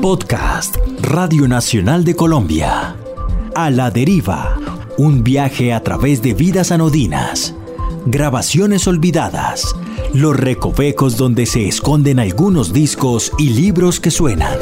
Podcast Radio Nacional de Colombia. A la deriva. Un viaje a través de vidas anodinas. Grabaciones olvidadas. Los recovecos donde se esconden algunos discos y libros que suenan.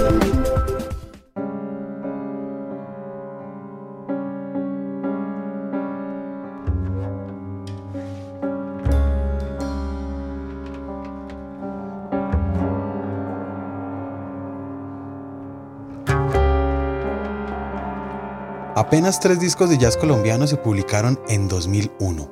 Apenas tres discos de jazz colombiano se publicaron en 2001,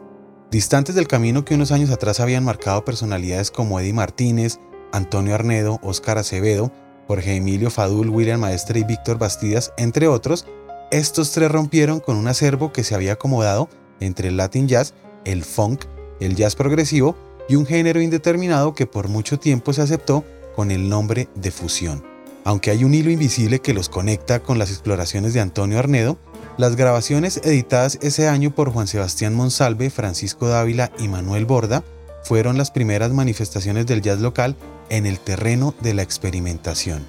distantes del camino que unos años atrás habían marcado personalidades como Eddie Martínez, Antonio Arnedo, Óscar Acevedo, Jorge Emilio Fadul, William Maestre y Víctor Bastidas, entre otros, estos tres rompieron con un acervo que se había acomodado entre el Latin Jazz, el funk, el jazz progresivo y un género indeterminado que por mucho tiempo se aceptó con el nombre de fusión. Aunque hay un hilo invisible que los conecta con las exploraciones de Antonio Arnedo, las grabaciones editadas ese año por Juan Sebastián Monsalve, Francisco Dávila y Manuel Borda fueron las primeras manifestaciones del jazz local en el terreno de la experimentación.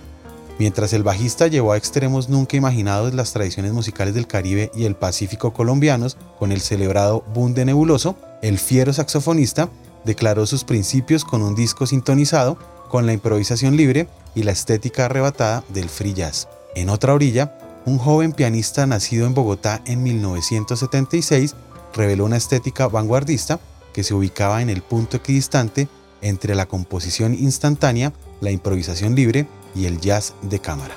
Mientras el bajista llevó a extremos nunca imaginados las tradiciones musicales del Caribe y el Pacífico colombianos con el celebrado Bunde Nebuloso, el fiero saxofonista declaró sus principios con un disco sintonizado con la improvisación libre y la estética arrebatada del free jazz. En otra orilla, un joven pianista nacido en Bogotá en 1976 reveló una estética vanguardista que se ubicaba en el punto equidistante entre la composición instantánea, la improvisación libre y el jazz de cámara.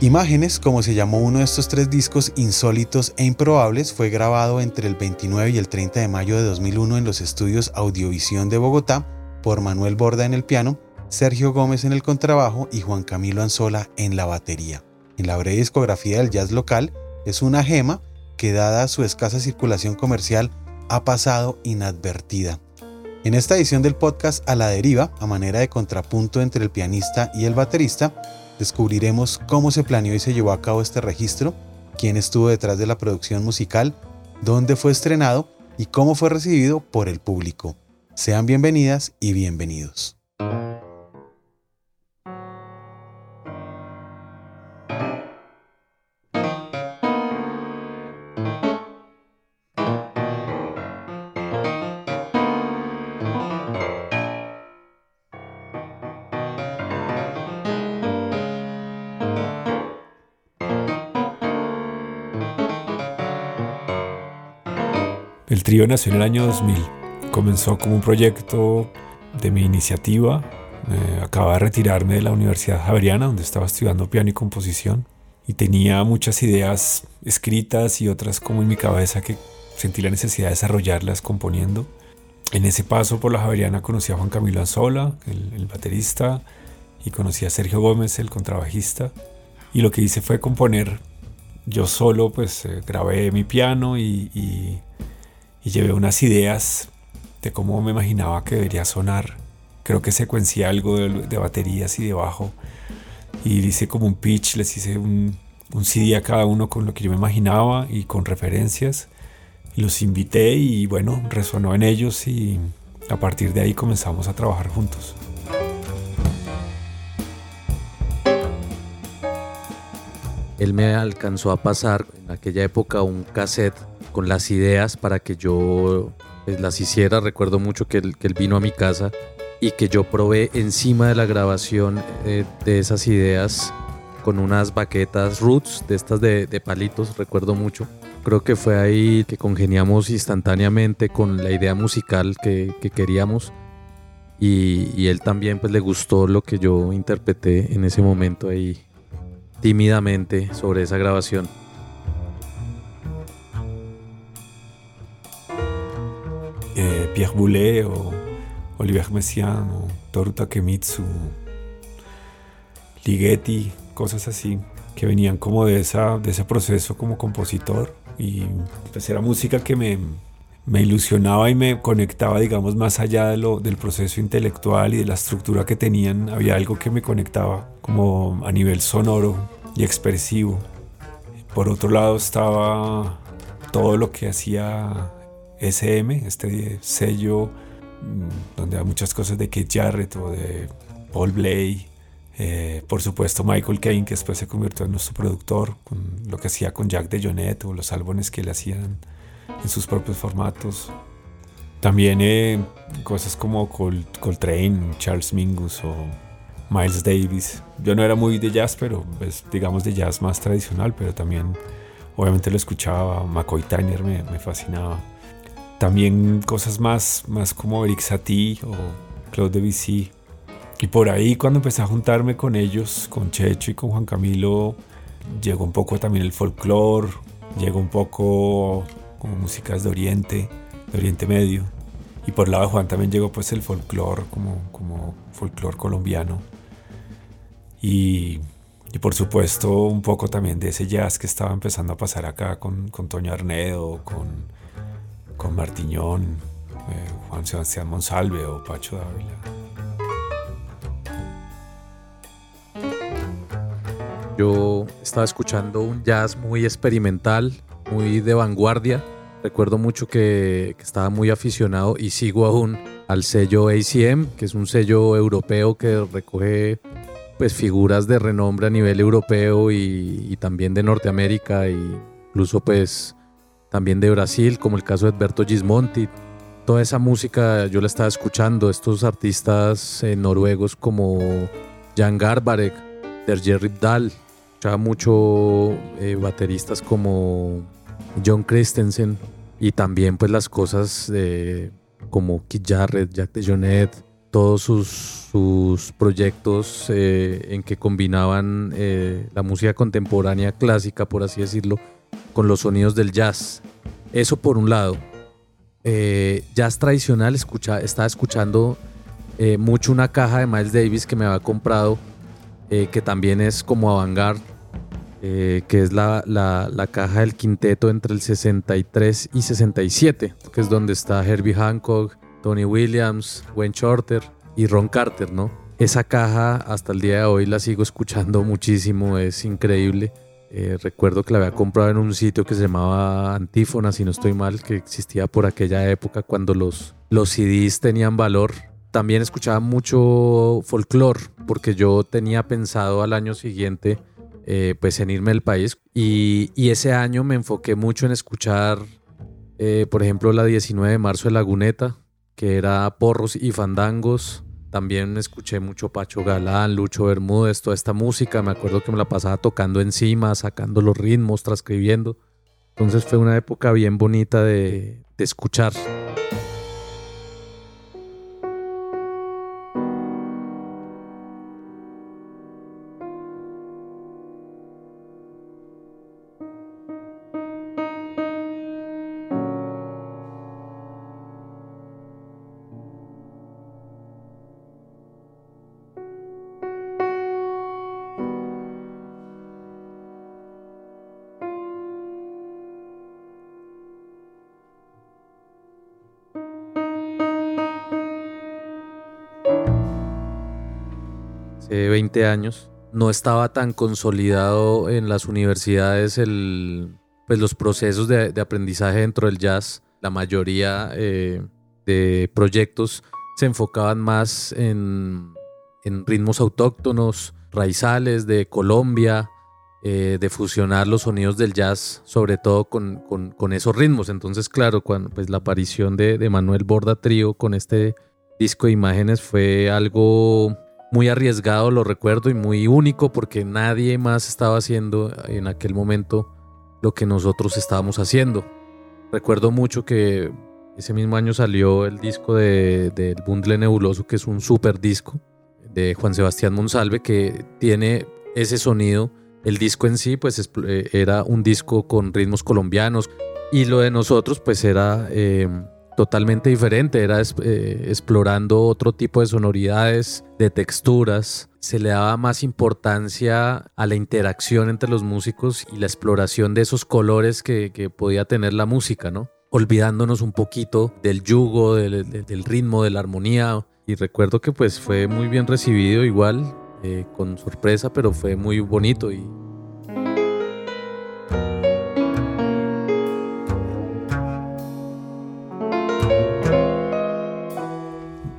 Imágenes, como se llamó uno de estos tres discos insólitos e improbables, fue grabado entre el 29 y el 30 de mayo de 2001 en los estudios Audiovisión de Bogotá por Manuel Borda en el piano, Sergio Gómez en el contrabajo y Juan Camilo Anzola en la batería. En la breve discografía del jazz local es una gema que dada su escasa circulación comercial ha pasado inadvertida. En esta edición del podcast A la deriva, a manera de contrapunto entre el pianista y el baterista, descubriremos cómo se planeó y se llevó a cabo este registro, quién estuvo detrás de la producción musical, dónde fue estrenado y cómo fue recibido por el público. Sean bienvenidas y bienvenidos. El trío nació en el año 2000 comenzó como un proyecto de mi iniciativa. acababa de retirarme de la Universidad Javeriana, donde estaba estudiando piano y composición, y tenía muchas ideas escritas y otras como en mi cabeza que sentí la necesidad de desarrollarlas componiendo. En ese paso por la Javeriana conocí a Juan Camilo Anzola, el, baterista, y conocí a Sergio Gómez, el contrabajista. Y lo que hice fue componer yo solo, pues eh, grabé mi piano y, y llevé unas ideas de cómo me imaginaba que debería sonar. Creo que secuencié algo de, baterías y de bajo. Y hice como un pitch, les hice un, un CD a cada uno con lo que yo me imaginaba y con referencias. Los invité y bueno, resonó en ellos y a partir de ahí comenzamos a trabajar juntos. Él me alcanzó a pasar en aquella época un cassette con las ideas para que yo pues, las hiciera. Recuerdo mucho que él, que vino a mi casa y que yo probé encima de la grabación eh, de esas ideas con unas baquetas roots, de estas de, de, palitos, recuerdo mucho. Creo que fue ahí que congeniamos instantáneamente con la idea musical que, que queríamos. Y, y, él también pues le gustó lo que yo interpreté en ese momento ahí tímidamente sobre esa grabación. Pierre Boulez o Olivier Messiaen o Toru Takemitsu, Ligeti, cosas así, que venían como de, esa, de ese proceso como compositor y pues era música que me, me ilusionaba y me conectaba, digamos, más allá de lo, del proceso intelectual y de la estructura que tenían, había algo que me conectaba como a nivel sonoro y expresivo. Por otro lado estaba todo lo que hacía SM, este sello mm, donde hay muchas cosas de Keith Jarrett o de Paul Blay. Eh, por supuesto Michael Caine, que después se convirtió en nuestro productor, lo que hacía con Jack de Jonet o los álbumes que le hacían en sus propios formatos. También eh, cosas como Coltrane, Charles Mingus o Miles Davis. Yo no era muy de jazz, pero digamos de jazz más tradicional, pero también obviamente lo escuchaba. McCoy Tyner me fascinaba. También cosas más, más como Eric Satie o Claude Debussy. Y por ahí cuando empecé a juntarme con ellos, con Checho y con Juan Camilo, llegó un poco también el folclore, llegó un poco como músicas de Oriente, de Oriente Medio. Y por el lado de Juan también llegó pues el folclore como, como folclore colombiano. Y, por supuesto un poco también de ese jazz que estaba empezando a pasar acá con, con Toño Arnedo, con, con Martiñón, eh, Juan Sebastián Monsalve o Pacho Dávila. Yo estaba escuchando un jazz muy experimental, muy de vanguardia. Recuerdo mucho que, estaba muy aficionado y sigo aún al sello ACM, que es un sello europeo que recoge pues figuras de renombre a nivel europeo y, también de Norteamérica e incluso pues también de Brasil, como el caso de Edberto Gismonti. Toda esa música yo la estaba escuchando, estos artistas eh, noruegos como Jan Garbarek, Derje Ripdal, escuchaba mucho eh, bateristas como John Christensen y también pues las cosas como Keith Jarrett, Jack DeJohnette, todos sus, proyectos eh, en que combinaban eh, la música contemporánea clásica, por así decirlo, con los sonidos del jazz. Eso por un lado. Eh, jazz tradicional, escucha, estaba escuchando mucho una caja de Miles Davis que me había comprado, que también es como avant que es la, la, la, caja del quinteto entre el 63 y 67, que es donde está Herbie Hancock, Tony Williams, Wayne Shorter y Ron Carter, ¿no? Esa caja hasta el día de hoy la sigo escuchando muchísimo, es increíble. Eh, recuerdo que la había comprado en un sitio que se llamaba Antífona, si no estoy mal, que existía por aquella época cuando los, los CDs tenían valor. También escuchaba mucho folclore, porque yo tenía pensado al año siguiente eh, pues en irme del país y, y, ese año me enfoqué mucho en escuchar, eh, por ejemplo, la 19 de marzo de Laguneta, que era porros y fandangos. También escuché mucho Pacho Galán, Lucho Bermúdez, toda esta música. Me acuerdo que me la pasaba tocando encima, sacando los ritmos, transcribiendo. Entonces fue una época bien bonita de, de escuchar. Hace 20 años, no estaba tan consolidado en las universidades el, pues los procesos de, aprendizaje dentro del jazz. La mayoría eh, de proyectos se enfocaban más en, en ritmos autóctonos, raizales de Colombia, eh, de fusionar los sonidos del jazz, sobre todo con, con, con esos ritmos. Entonces, claro, cuando, pues, la aparición de, de Manuel Borda Trío con este disco de imágenes fue algo muy arriesgado, lo recuerdo, y muy único porque nadie más estaba haciendo en aquel momento lo que nosotros estábamos haciendo. Recuerdo mucho que ese mismo año salió el disco del de, Bundle Nebuloso, que es un super disco de Juan Sebastián Monsalve, que tiene ese sonido. El disco en sí, pues eh, era un disco con ritmos colombianos, y lo de nosotros, pues era eh, totalmente diferente, era eh, explorando otro tipo de sonoridades, de texturas, se le daba más importancia a la interacción entre los músicos y la exploración de esos colores que, podía tener la música, ¿no? Olvidándonos un poquito del yugo, del, ritmo, de la armonía. Y recuerdo que pues fue muy bien recibido igual, eh, con sorpresa, pero fue muy bonito y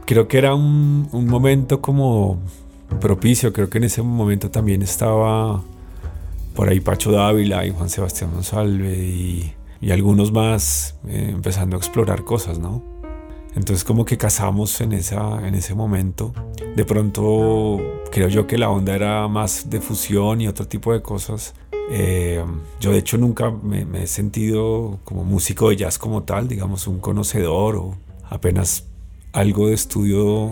creo que era un, un momento como propicio, creo que en ese momento también estaba por ahí Pacho Dávila y Juan Sebastián Monsalve y, y algunos más eh, empezando a explorar cosas, ¿no? Entonces como que casamos en, esa, en ese momento. De pronto creo yo que la onda era más de fusión y otro tipo de cosas. Eh, yo de hecho nunca me, me, he sentido como músico de jazz como tal, digamos un conocedor o apenas algo de estudio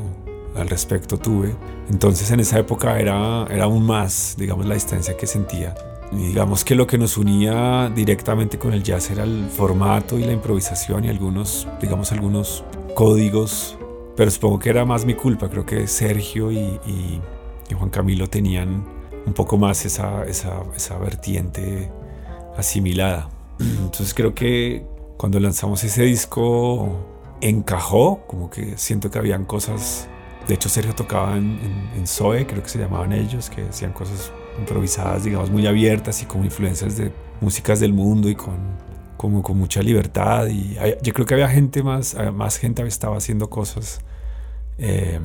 al respecto tuve. Entonces en esa época era, era aún más, digamos, la distancia que sentía. Y digamos que lo que nos unía directamente con el jazz era el formato y la improvisación y algunos, digamos, algunos códigos, pero supongo que era más mi culpa. Creo que Sergio y, Juan Camilo tenían un poco más esa, esa, esa vertiente asimilada. Entonces creo que cuando lanzamos ese disco encajó, como que siento que habían cosas de hecho, Sergio tocaba en, en, en Zoe, creo que se llamaban ellos, que hacían cosas improvisadas, digamos, muy abiertas y con influencias de músicas del mundo y con, como con mucha libertad. Y hay, yo creo que había gente más, más gente estaba haciendo cosas eh,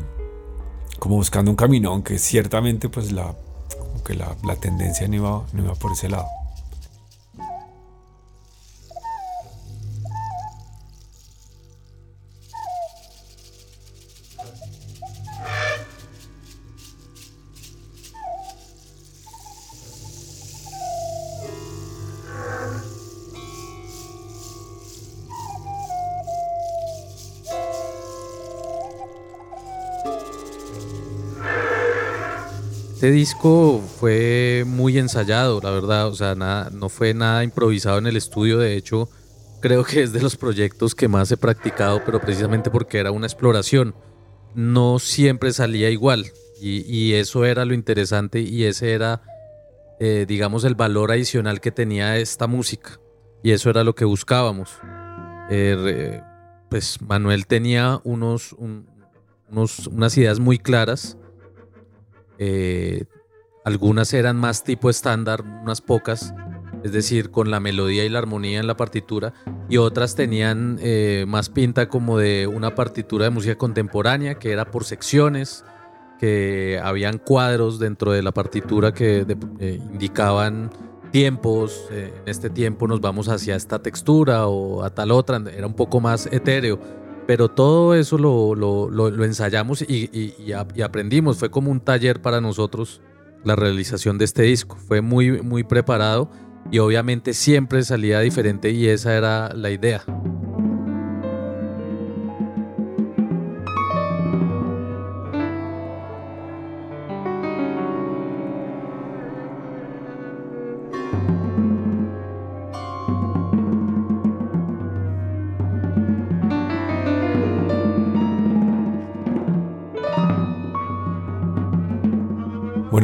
como buscando un camino, aunque ciertamente pues la, como que la, la tendencia no iba, no iba por ese lado. Este disco fue muy ensayado, la verdad, o sea, nada, no fue nada improvisado en el estudio, de hecho, creo que es de los proyectos que más he practicado, pero precisamente porque era una exploración, no siempre salía igual, y, y eso era lo interesante y ese era, eh, digamos, el valor adicional que tenía esta música, y eso era lo que buscábamos. Eh, pues Manuel tenía unos, un, unos, unas ideas muy claras, eh, algunas eran más tipo estándar, unas pocas, es decir, con la melodía y la armonía en la partitura, y otras tenían eh, más pinta como de una partitura de música contemporánea, que era por secciones, que habían cuadros dentro de la partitura que de, eh, indicaban tiempos, en este tiempo nos vamos hacia esta textura o a tal otra, era un poco más etéreo pero todo eso lo, lo, lo, ensayamos y, y, aprendimos. Fue como un taller para nosotros la realización de este disco. Fue muy, muy preparado y obviamente siempre salía diferente y esa era la idea.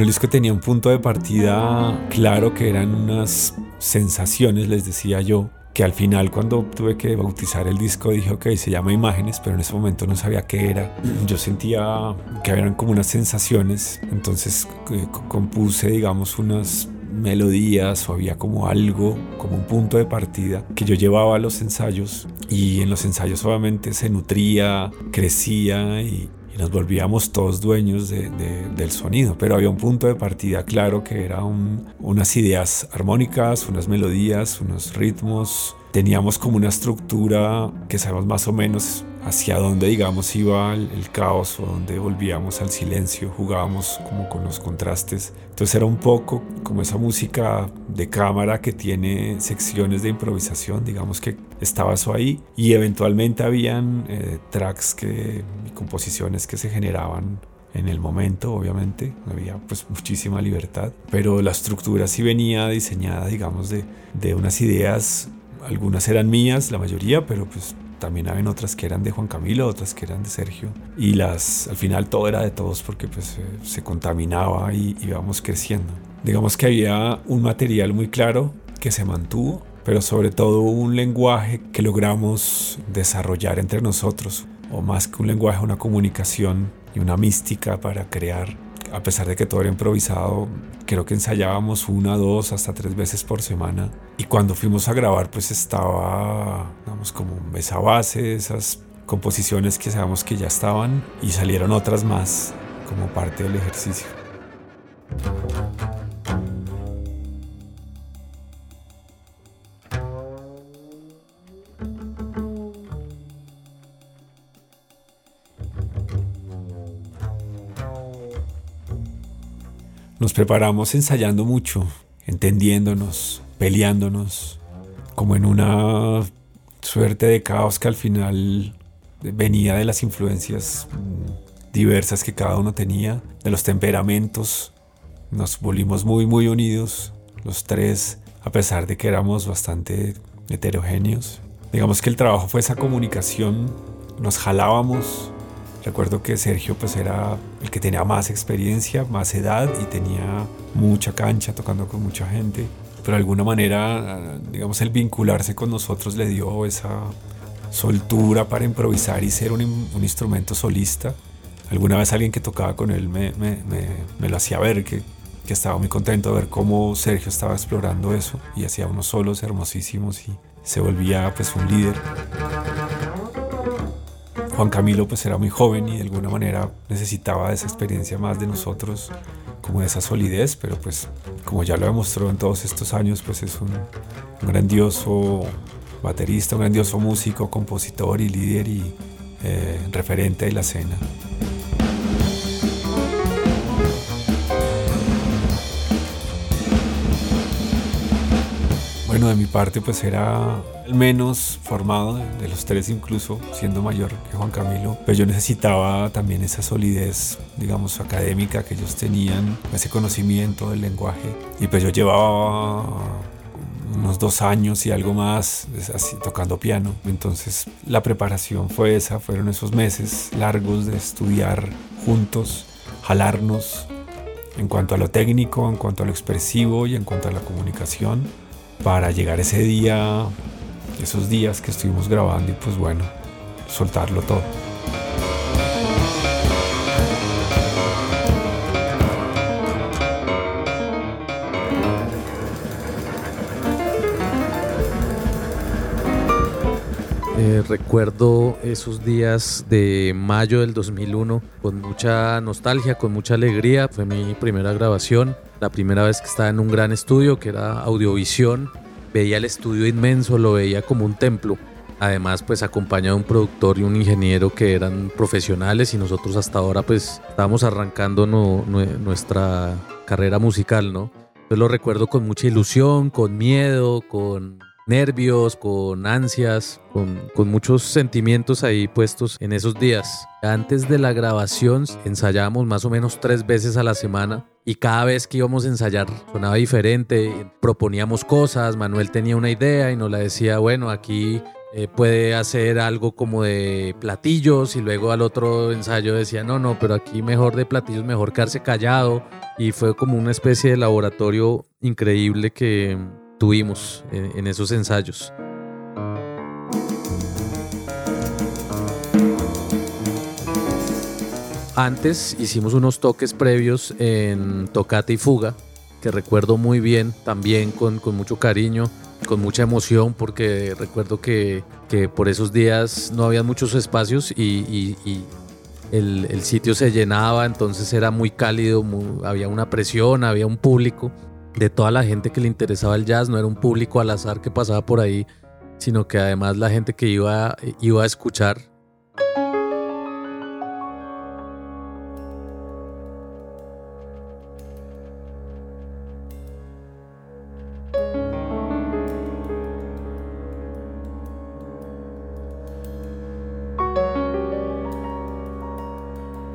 El disco tenía un punto de partida claro que eran unas sensaciones, les decía yo, que al final cuando tuve que bautizar el disco dije, ok, se llama Imágenes, pero en ese momento no sabía qué era. Yo sentía que eran como unas sensaciones, entonces eh, compuse, digamos, unas melodías o había como algo, como un punto de partida que yo llevaba a los ensayos y en los ensayos obviamente se nutría, crecía y, y nos volvíamos todos dueños de, de, del sonido, pero había un punto de partida claro que era un, unas ideas armónicas, unas melodías, unos ritmos. Teníamos como una estructura que sabemos más o menos hacia dónde, digamos, iba el, caos o dónde volvíamos al silencio, jugábamos como con los contrastes. Entonces era un poco como esa música de cámara que tiene secciones de improvisación, digamos que estaba eso ahí. Y eventualmente habían eh, tracks que, y composiciones que se generaban en el momento, obviamente, había pues muchísima libertad, pero la estructura sí venía diseñada, digamos, de, de unas ideas, algunas eran mías, la mayoría, pero pues también habían otras que eran de Juan Camilo, otras que eran de Sergio. Y las, al final todo era de todos porque pues eh, se contaminaba y íbamos creciendo. Digamos que había un material muy claro que se mantuvo, pero sobre todo un lenguaje que logramos desarrollar entre nosotros, o más que un lenguaje, una comunicación y una mística para crear a pesar de que todo era improvisado, creo que ensayábamos una, dos, hasta tres veces por semana. Y cuando fuimos a grabar, pues estaba, digamos, como esa base, esas composiciones que sabemos que ya estaban y salieron otras más como parte del ejercicio. Nos preparamos ensayando mucho, entendiéndonos, peleándonos, como en una suerte de caos que al final venía de las influencias mm, diversas que cada uno tenía, de los temperamentos. Nos volvimos muy, muy unidos, los tres, a pesar de que éramos bastante heterogéneos. Digamos que el trabajo fue esa comunicación, nos jalábamos, Recuerdo que Sergio pues era el que tenía más experiencia, más edad y tenía mucha cancha tocando con mucha gente. Pero de alguna manera, digamos, el vincularse con nosotros le dio esa soltura para improvisar y ser un, instrumento solista. Alguna vez alguien que tocaba con él me, me, lo hacía ver, que, que estaba muy contento de ver cómo Sergio estaba explorando eso y hacía unos solos hermosísimos y se volvía pues un líder. Juan Camilo pues era muy joven y de alguna manera necesitaba esa experiencia más de nosotros, como esa solidez, pero pues como ya lo demostró en todos estos años, pues es un, grandioso baterista, un grandioso músico, compositor y líder y eh, referente de la escena. De mi parte pues era el menos formado de los tres incluso, siendo mayor que Juan Camilo, pero yo necesitaba también esa solidez, digamos, académica que ellos tenían, ese conocimiento del lenguaje. Y pues yo llevaba unos dos años y algo más así, tocando piano. Entonces la preparación fue esa, fueron esos meses largos de estudiar juntos, jalarnos en cuanto a lo técnico, en cuanto a lo expresivo y en cuanto a la comunicación para llegar ese día, esos días que estuvimos grabando y pues bueno, soltarlo todo. Eh, recuerdo esos días de mayo del 2001 con mucha nostalgia, con mucha alegría. Fue mi primera grabación la primera vez que estaba en un gran estudio que era Audiovisión. Veía el estudio inmenso, lo veía como un templo. Además, pues acompañado de un productor y un ingeniero que eran profesionales y nosotros hasta ahora pues estábamos arrancando nuestra carrera musical, ¿no? Yo lo recuerdo con mucha ilusión, con miedo, con nervios, con ansias, con, muchos sentimientos ahí puestos en esos días. Antes de la grabación ensayábamos más o menos tres veces a la semana y cada vez que íbamos a ensayar sonaba diferente, proponíamos cosas, Manuel tenía una idea y nos la decía, bueno, aquí eh, puede hacer algo como de platillos y luego al otro ensayo decía, no, no, pero aquí mejor de platillos, mejor quedarse callado y fue como una especie de laboratorio increíble que tuvimos en esos ensayos. Antes hicimos unos toques previos en Tocata y Fuga, que recuerdo muy bien, también con, mucho cariño, con mucha emoción, porque recuerdo que, por esos días no había muchos espacios y, el, sitio se llenaba, entonces era muy cálido, había una presión, había un público de toda la gente que le interesaba el jazz, no era un público al azar que pasaba por ahí, sino que además la gente que iba, iba a escuchar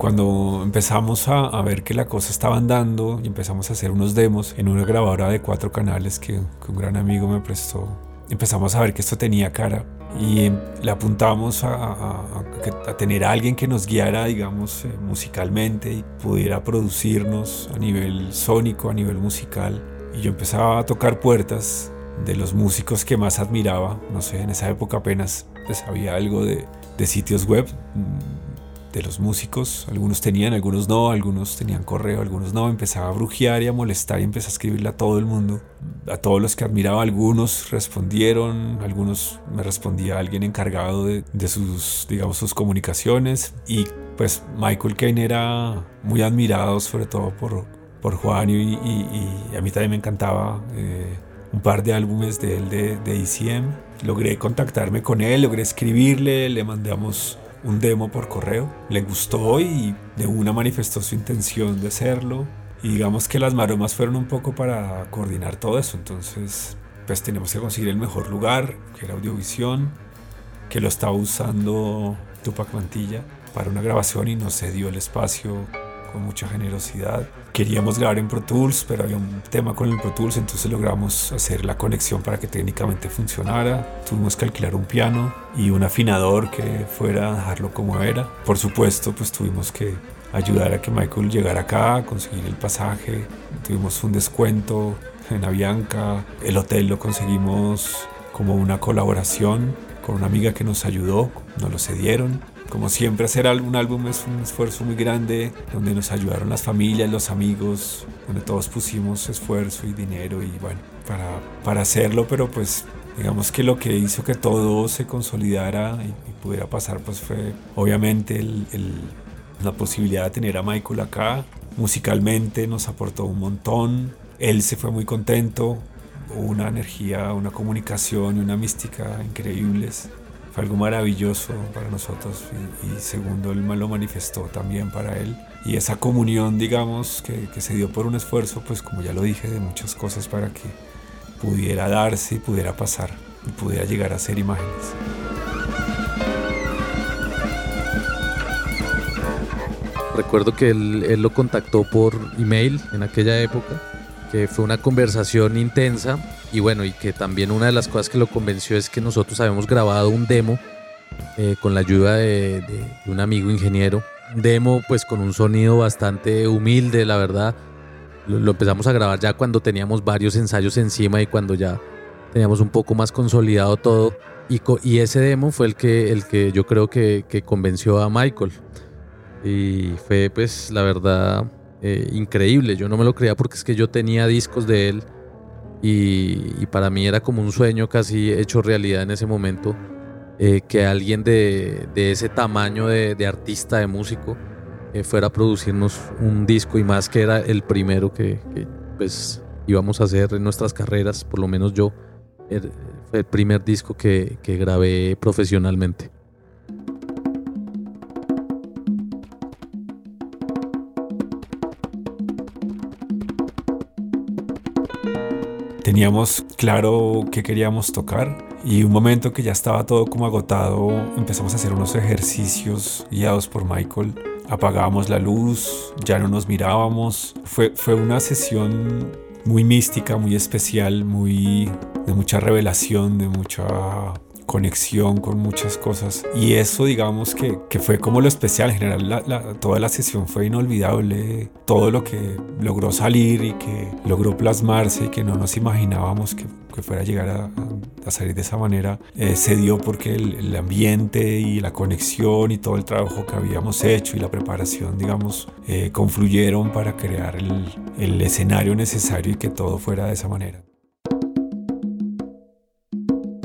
cuando empezamos a, ver que la cosa estaba andando y empezamos a hacer unos demos en una grabadora de cuatro canales que, un gran amigo me prestó, empezamos a ver que esto tenía cara y le apuntamos a, tener a alguien que nos guiara, digamos, eh, musicalmente y pudiera producirnos a nivel sónico, a nivel musical. Y yo empezaba a tocar puertas de los músicos que más admiraba. No sé, en esa época apenas pues, había algo de, de sitios web de los músicos. Algunos tenían, algunos no, algunos tenían correo, algunos no. Empezaba a brujear y a molestar y empecé a escribirle a todo el mundo, a todos los que admiraba. Algunos respondieron, algunos me respondía alguien encargado de, sus, digamos, sus comunicaciones. Y pues Michael Caine era muy admirado, sobre todo por, por Juan y, y, a mí también me encantaba. Eh, un par de álbumes de él de, de ECM. Logré contactarme con él, logré escribirle, le mandamos un demo por correo. Le gustó y de una manifestó su intención de hacerlo. Y digamos que las maromas fueron un poco para coordinar todo eso. Entonces, pues tenemos que conseguir el mejor lugar, que era Audiovisión, que lo estaba usando Tupac Mantilla para una grabación y no se dio el espacio mucha generosidad. Queríamos grabar en Pro Tools, pero había un tema con el Pro Tools, entonces logramos hacer la conexión para que técnicamente funcionara. Tuvimos que alquilar un piano y un afinador que fuera a dejarlo como era. Por supuesto, pues tuvimos que ayudar a que Michael llegara acá, conseguir el pasaje. Tuvimos un descuento en Avianca. El hotel lo conseguimos como una colaboración con una amiga que nos ayudó, nos lo cedieron. Como siempre, hacer un álbum es un esfuerzo muy grande, donde nos ayudaron las familias, los amigos, donde todos pusimos esfuerzo y dinero y bueno, para, para hacerlo, pero pues digamos que lo que hizo que todo se consolidara y, pudiera pasar pues fue obviamente el, la posibilidad de tener a Michael acá. Musicalmente nos aportó un montón, él se fue muy contento, una energía, una comunicación y una mística increíbles algo maravilloso para nosotros y, segundo, él lo manifestó también para él. Y esa comunión, digamos, que, que, se dio por un esfuerzo, pues como ya lo dije, de muchas cosas para que pudiera darse y pudiera pasar y pudiera llegar a ser imágenes. Recuerdo que él, él lo contactó por email en aquella época, que fue una conversación intensa y bueno, y que también una de las cosas que lo convenció es que nosotros habíamos grabado un demo eh, con la ayuda de, un amigo ingeniero. Demo pues con un sonido bastante humilde, la verdad. Lo, empezamos a grabar ya cuando teníamos varios ensayos encima y cuando ya teníamos un poco más consolidado todo. Y, y ese demo fue el que, el que yo creo que, que convenció a Michael. Y fue pues la verdad eh, increíble. Yo no me lo creía porque es que yo tenía discos de él y, para mí era como un sueño casi hecho realidad en ese momento eh, que alguien de, ese tamaño de, artista, de músico, eh, fuera a producirnos un disco y más que era el primero que, pues íbamos a hacer en nuestras carreras, por lo menos yo, er, fue el primer disco que grabé profesionalmente. Teníamos claro qué queríamos tocar y un momento que ya estaba todo como agotado, empezamos a hacer unos ejercicios guiados por Michael. Apagábamos la luz, ya no nos mirábamos. Fue, fue una sesión muy mística, muy especial, muy de mucha revelación, de mucha conexión con muchas cosas. Y eso, digamos que, que fue como lo especial. En general, toda la sesión fue inolvidable. Todo lo que logró salir y que logró plasmarse y que no nos imaginábamos que, que fuera a llegar a, a, salir de esa manera, eh, se dio porque el, ambiente y la conexión y todo el trabajo que habíamos hecho y la preparación, digamos, eh, confluyeron para crear el, el escenario necesario y que todo fuera de esa manera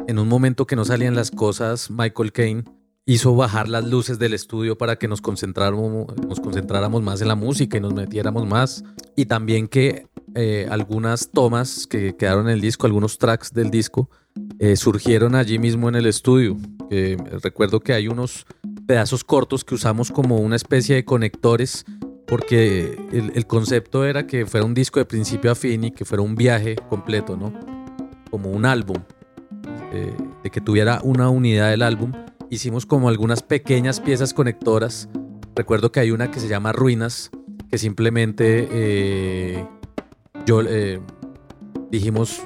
en un momento que no salían las cosas, Michael Caine hizo bajar las luces del estudio para que nos concentráramos, nos concentráramos más en la música y nos metiéramos más. Y también que eh, algunas tomas que quedaron en el disco, algunos tracks del disco, eh, surgieron allí mismo en el estudio. recuerdo que hay unos pedazos cortos que usamos como una especie de conectores porque el, el, concepto era que fuera un disco de principio a fin y que fuera un viaje completo, ¿no? Como un álbum. De que tuviera una unidad del álbum, hicimos como algunas pequeñas piezas conectoras. Recuerdo que hay una que se llama Ruinas, que simplemente eh, yo eh, dijimos,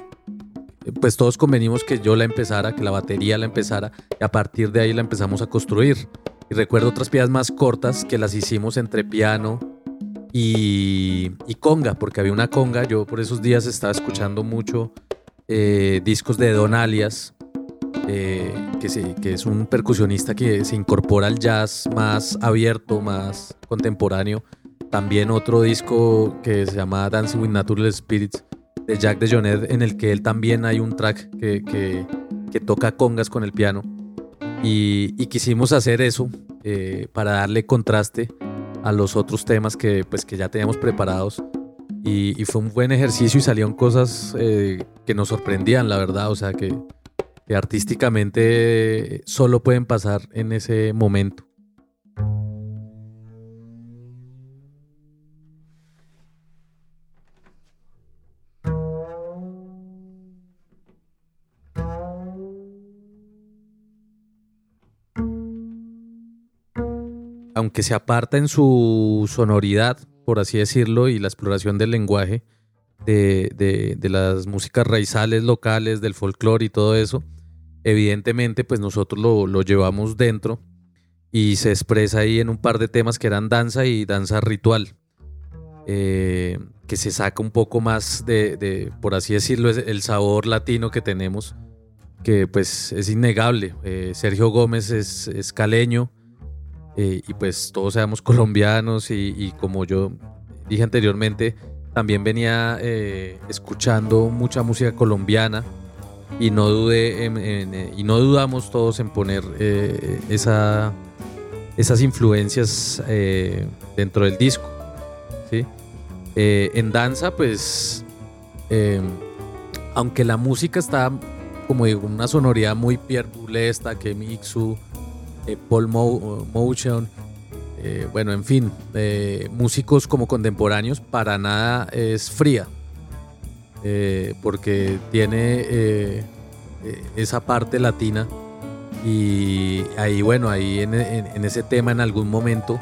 pues todos convenimos que yo la empezara, que la batería la empezara, y a partir de ahí la empezamos a construir. Y recuerdo otras piezas más cortas que las hicimos entre piano y, y conga, porque había una conga. Yo por esos días estaba escuchando mucho discos de Don Alias eh, que, es un percusionista que se incorpora al jazz más abierto, más contemporáneo. También otro disco que se llama Dancing with Natural Spirits de Jack de en el que él también hay un track que, que, toca congas con el piano. Y, quisimos hacer eso eh, para darle contraste a los otros temas que, pues, que ya teníamos preparados. Y, fue un buen ejercicio y salieron cosas eh, que nos sorprendían, la verdad. O sea, que, que artísticamente solo pueden pasar en ese momento. aunque se aparta en su sonoridad, por así decirlo, y la exploración del lenguaje, de, las músicas raizales locales, del folclore y todo eso, evidentemente pues nosotros lo, llevamos dentro y se expresa ahí en un par de temas que eran danza y danza ritual, eh, que se saca un poco más de, por así decirlo, el sabor latino que tenemos, que pues es innegable. Eh, Sergio Gómez es, es caleño, eh, y pues todos seamos colombianos y, como yo dije anteriormente, también venía eh, escuchando mucha música colombiana y no dudé eh, y no dudamos todos en poner esa, esas influencias dentro del disco. ¿sí? en danza, pues, aunque la música está como digo, una sonoridad muy Pierre que Mixu, eh, Paul Motion, eh, bueno, en fin, eh, músicos como contemporáneos, para nada es fría, porque tiene esa parte latina y ahí, bueno, ahí en, ese tema en algún momento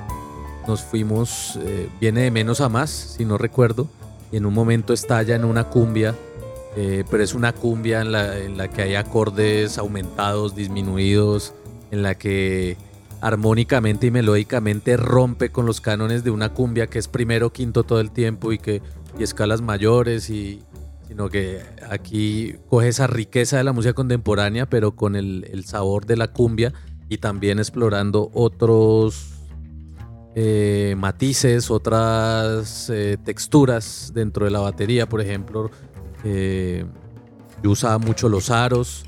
nos fuimos, viene de menos a más, si no recuerdo, y en un momento estalla en una cumbia. pero es una cumbia en la que hay acordes aumentados, disminuidos, en la que armónicamente y melódicamente rompe con los cánones de una cumbia que es primero, quinto todo el tiempo y que y escalas mayores y sino que aquí coge esa riqueza de la música contemporánea pero con el, sabor de la cumbia y también explorando otros eh, matices, otras eh, texturas dentro de la batería, por ejemplo, eh, yo usaba mucho los aros,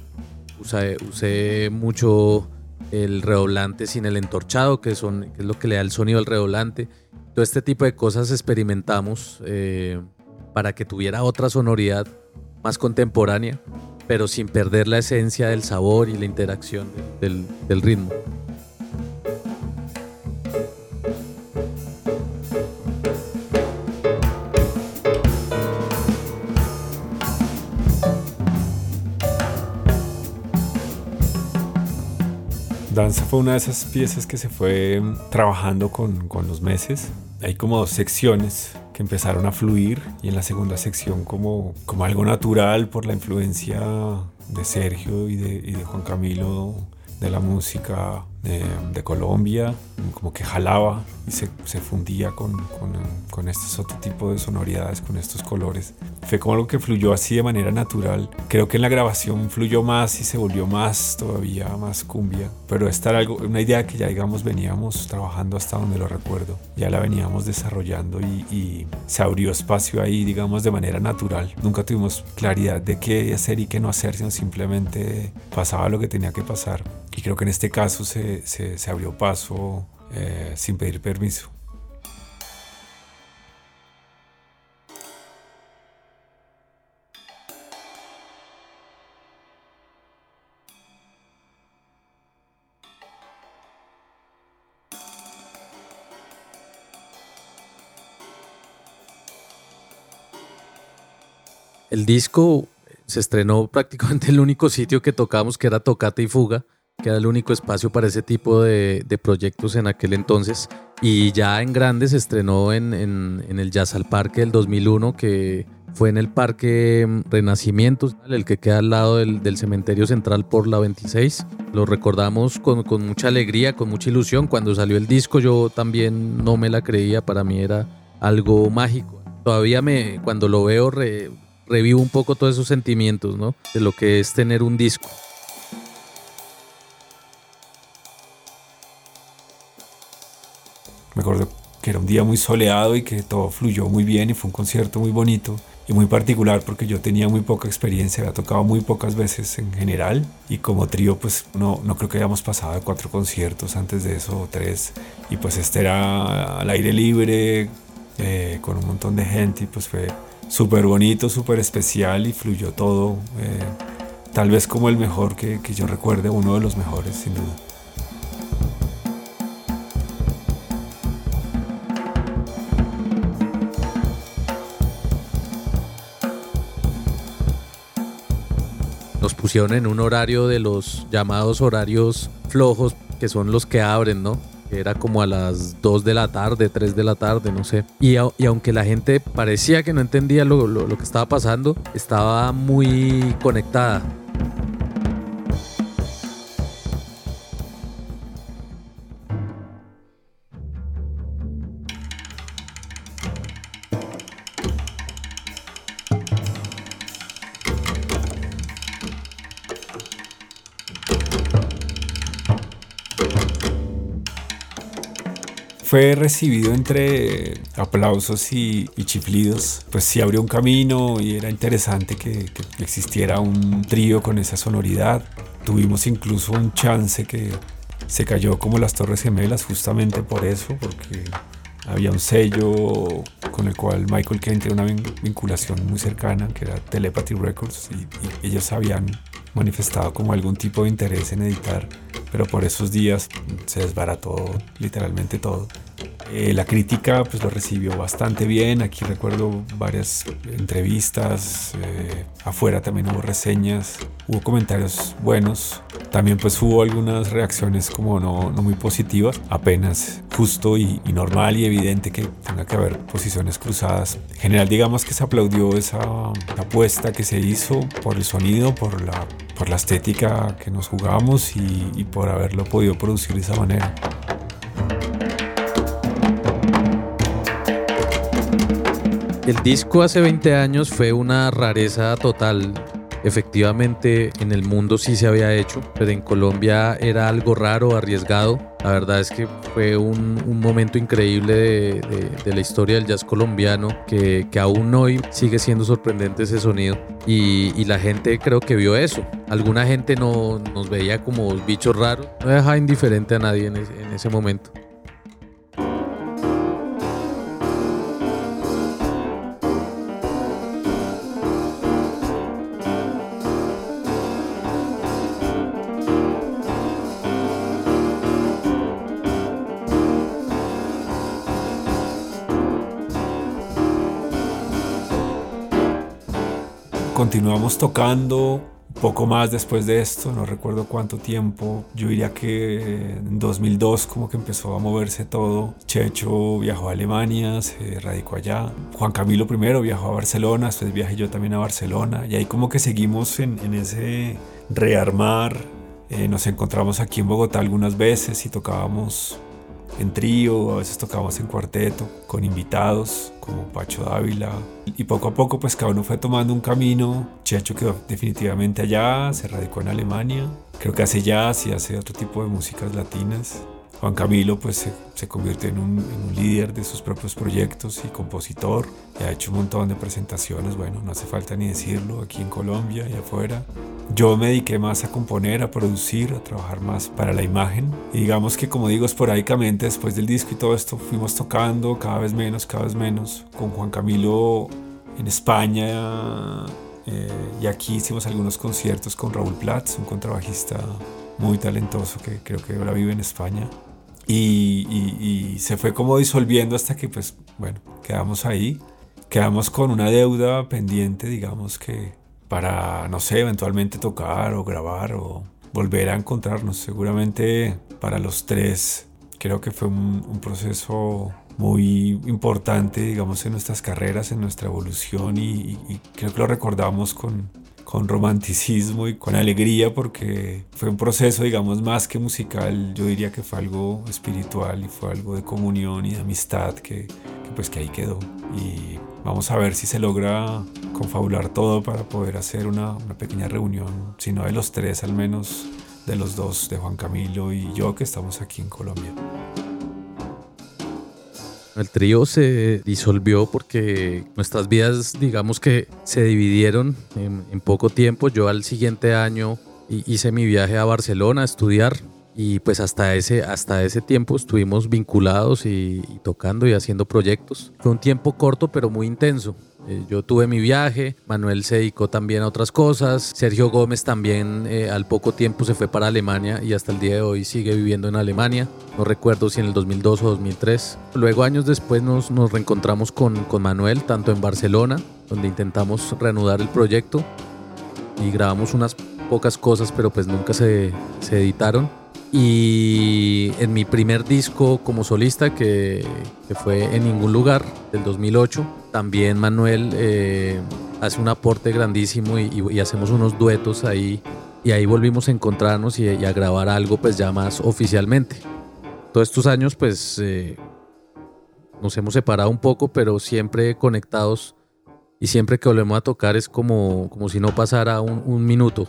usé mucho el redoblante sin el entorchado, que, son, es lo que le da el sonido al redoblante. Todo este tipo de cosas experimentamos eh, para que tuviera otra sonoridad más contemporánea, pero sin perder la esencia del sabor y la interacción del ritmo. Danza fue una de esas piezas que se fue trabajando con, con los meses. Hay como dos secciones que empezaron a fluir y en la segunda sección como, como algo natural por la influencia de Sergio y de, de Juan Camilo de la música de, Colombia, como que jalaba y se, se fundía con, con, con, estos otro tipo de sonoridades, con estos colores. Fue como algo que fluyó así de manera natural. Creo que en la grabación fluyó más y se volvió más, todavía más cumbia. Pero esta era algo, una idea que ya digamos veníamos trabajando hasta donde lo recuerdo. Ya la veníamos desarrollando y, y se abrió espacio ahí, digamos, de manera natural. Nunca tuvimos claridad de qué hacer y qué no hacer, sino simplemente pasaba lo que tenía que pasar. Y creo que en este caso se, se, abrió paso eh, sin pedir permiso. El disco se estrenó prácticamente el único sitio que tocamos, que era Tocata y Fuga que era el único espacio para ese tipo de, proyectos en aquel entonces. Y ya en grande se estrenó en, el Jazz al Parque del 2001, que fue en el Parque Renacimiento, el que queda al lado del, cementerio central por la 26. Lo recordamos con, mucha alegría, con mucha ilusión. Cuando salió el disco yo también no me la creía, para mí era algo mágico. Todavía me, cuando lo veo, revivo un poco todos esos sentimientos, ¿no? De lo que es tener un disco. Me acuerdo que era un día muy soleado y que todo fluyó muy bien y fue un concierto muy bonito y muy particular porque yo tenía muy poca experiencia, había tocado muy pocas veces en general y como trío pues no, no creo que hayamos pasado de cuatro conciertos antes de eso o tres y pues este era al aire libre eh, con un montón de gente y pues fue súper bonito, súper especial y fluyó todo eh, tal vez como el mejor que, que yo recuerde, uno de los mejores sin duda. Nos pusieron en un horario de los llamados horarios flojos, que son los que abren, ¿no? Era como a las 2 de la tarde, 3 de la tarde, no sé. Y, aunque la gente parecía que no entendía lo, lo que estaba pasando, estaba muy conectada. Fue recibido entre aplausos y, y, chiflidos. Pues sí abrió un camino y era interesante que, que, existiera un trío con esa sonoridad. Tuvimos incluso un chance que se cayó como las Torres Gemelas justamente por eso, porque había un sello con el cual Michael Kane tiene una vinculación muy cercana, que era Telepathy Records, y, y ellos habían manifestado como algún tipo de interés en editar pero por esos días se desbarató literalmente todo. Eh, la crítica pues lo recibió bastante bien, aquí recuerdo varias entrevistas, eh, afuera también hubo reseñas, hubo comentarios buenos, también pues hubo algunas reacciones como no, muy positivas, apenas justo y, y, normal y evidente que tenga que haber posiciones cruzadas. En general digamos que se aplaudió esa apuesta que se hizo por el sonido, por la, por la estética que nos jugamos y, y por haberlo podido producir de esa manera. El disco hace 20 años fue una rareza total. Efectivamente, en el mundo sí se había hecho, pero en Colombia era algo raro, arriesgado. La verdad es que fue un, momento increíble de, la historia del jazz colombiano, que, aún hoy sigue siendo sorprendente ese sonido. Y, la gente creo que vio eso. Alguna gente no, nos veía como bichos raros, no dejaba indiferente a nadie en ese momento. Continuamos tocando poco más después de esto, no recuerdo cuánto tiempo, yo diría que en 2002 como que empezó a moverse todo, Checho viajó a Alemania, se radicó allá, Juan Camilo primero viajó a Barcelona, después viajé yo también a Barcelona. Y ahí como que seguimos en, en ese rearmar, eh, nos encontramos aquí en Bogotá algunas veces y tocábamos en trío, a veces tocábamos en cuarteto, con invitados como Pacho Dávila. Y poco a poco pues cada uno fue tomando un camino. Checho quedó definitivamente allá, se radicó en Alemania. Creo que hace jazz y hace otro tipo de músicas latinas. Juan Camilo pues se, un, en un, líder de sus propios proyectos y compositor. Y ha hecho un montón de presentaciones, bueno, no hace falta ni decirlo, aquí en Colombia y afuera. Yo me dediqué más a componer, a producir, a trabajar más para la imagen. Y digamos que como digo esporádicamente después del disco y todo esto fuimos tocando cada vez menos, cada vez menos. Con Juan Camilo en España eh, y aquí hicimos algunos conciertos con Raúl Platz, un contrabajista muy talentoso que creo que ahora vive en España. Y, y, y, se fue como disolviendo hasta que, pues, bueno, quedamos ahí. Quedamos con una deuda pendiente, digamos que para, no sé, eventualmente tocar o grabar o volver a encontrarnos. Seguramente para los tres creo que fue un, un proceso muy importante, digamos, en nuestras carreras, en nuestra evolución y, y creo que lo recordamos con, con romanticismo y con alegría porque fue un proceso, digamos, más que musical, yo diría que fue algo espiritual y fue algo de comunión y de amistad que, pues que ahí quedó. Y vamos a ver si se logra confabular todo para poder hacer una, una pequeña reunión, si no de los tres, al menos de los dos, de Juan Camilo y yo que estamos aquí en Colombia. El trío se disolvió porque nuestras vidas, digamos que se dividieron en, poco tiempo. Yo al siguiente año hice mi viaje a Barcelona a estudiar y pues hasta ese, hasta ese tiempo estuvimos vinculados y, tocando y haciendo proyectos. Fue un tiempo corto pero muy intenso. Eh, yo tuve mi viaje, Manuel se dedicó también a otras cosas, Sergio Gómez también eh, al poco tiempo se fue para Alemania y hasta el día de hoy sigue viviendo en Alemania. No recuerdo si en el 2002 o 2003. Luego años después nos, nos reencontramos con, con Manuel, tanto en Barcelona, donde intentamos reanudar el proyecto y grabamos unas pocas cosas, pero pues nunca se, se editaron. Y en mi primer disco como solista, que, que fue En Ningún Lugar, del 2008, también Manuel eh, hace un aporte grandísimo y, hacemos unos duetos ahí. Y ahí volvimos a encontrarnos y, a grabar algo pues ya más oficialmente. Todos estos años pues eh, nos hemos separado un poco, pero siempre conectados y siempre que volvemos a tocar es como, como si no pasara un minuto.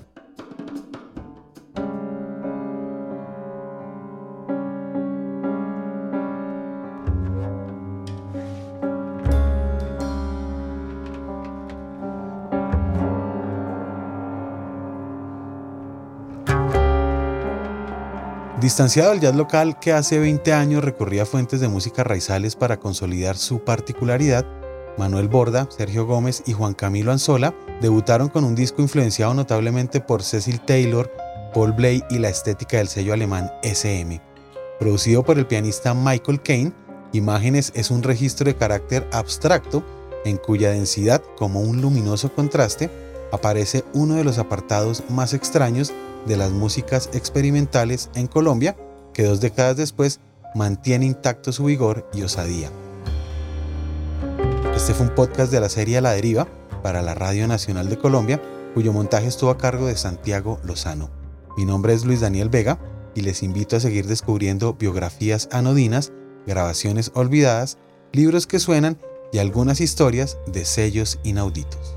Distanciado del jazz local que hace 20 años recurría fuentes de música raizales para consolidar su particularidad, Manuel Borda, Sergio Gómez y Juan Camilo Anzola debutaron con un disco influenciado notablemente por Cecil Taylor, Paul Bley y la estética del sello alemán SM. Producido por el pianista Michael Caine, Imágenes es un registro de carácter abstracto en cuya densidad, como un luminoso contraste, aparece uno de los apartados más extraños de las músicas experimentales en Colombia, que dos décadas después mantiene intacto su vigor y osadía. Este fue un podcast de la serie La Deriva para la Radio Nacional de Colombia, cuyo montaje estuvo a cargo de Santiago Lozano. Mi nombre es Luis Daniel Vega y les invito a seguir descubriendo biografías anodinas, grabaciones olvidadas, libros que suenan y algunas historias de sellos inauditos.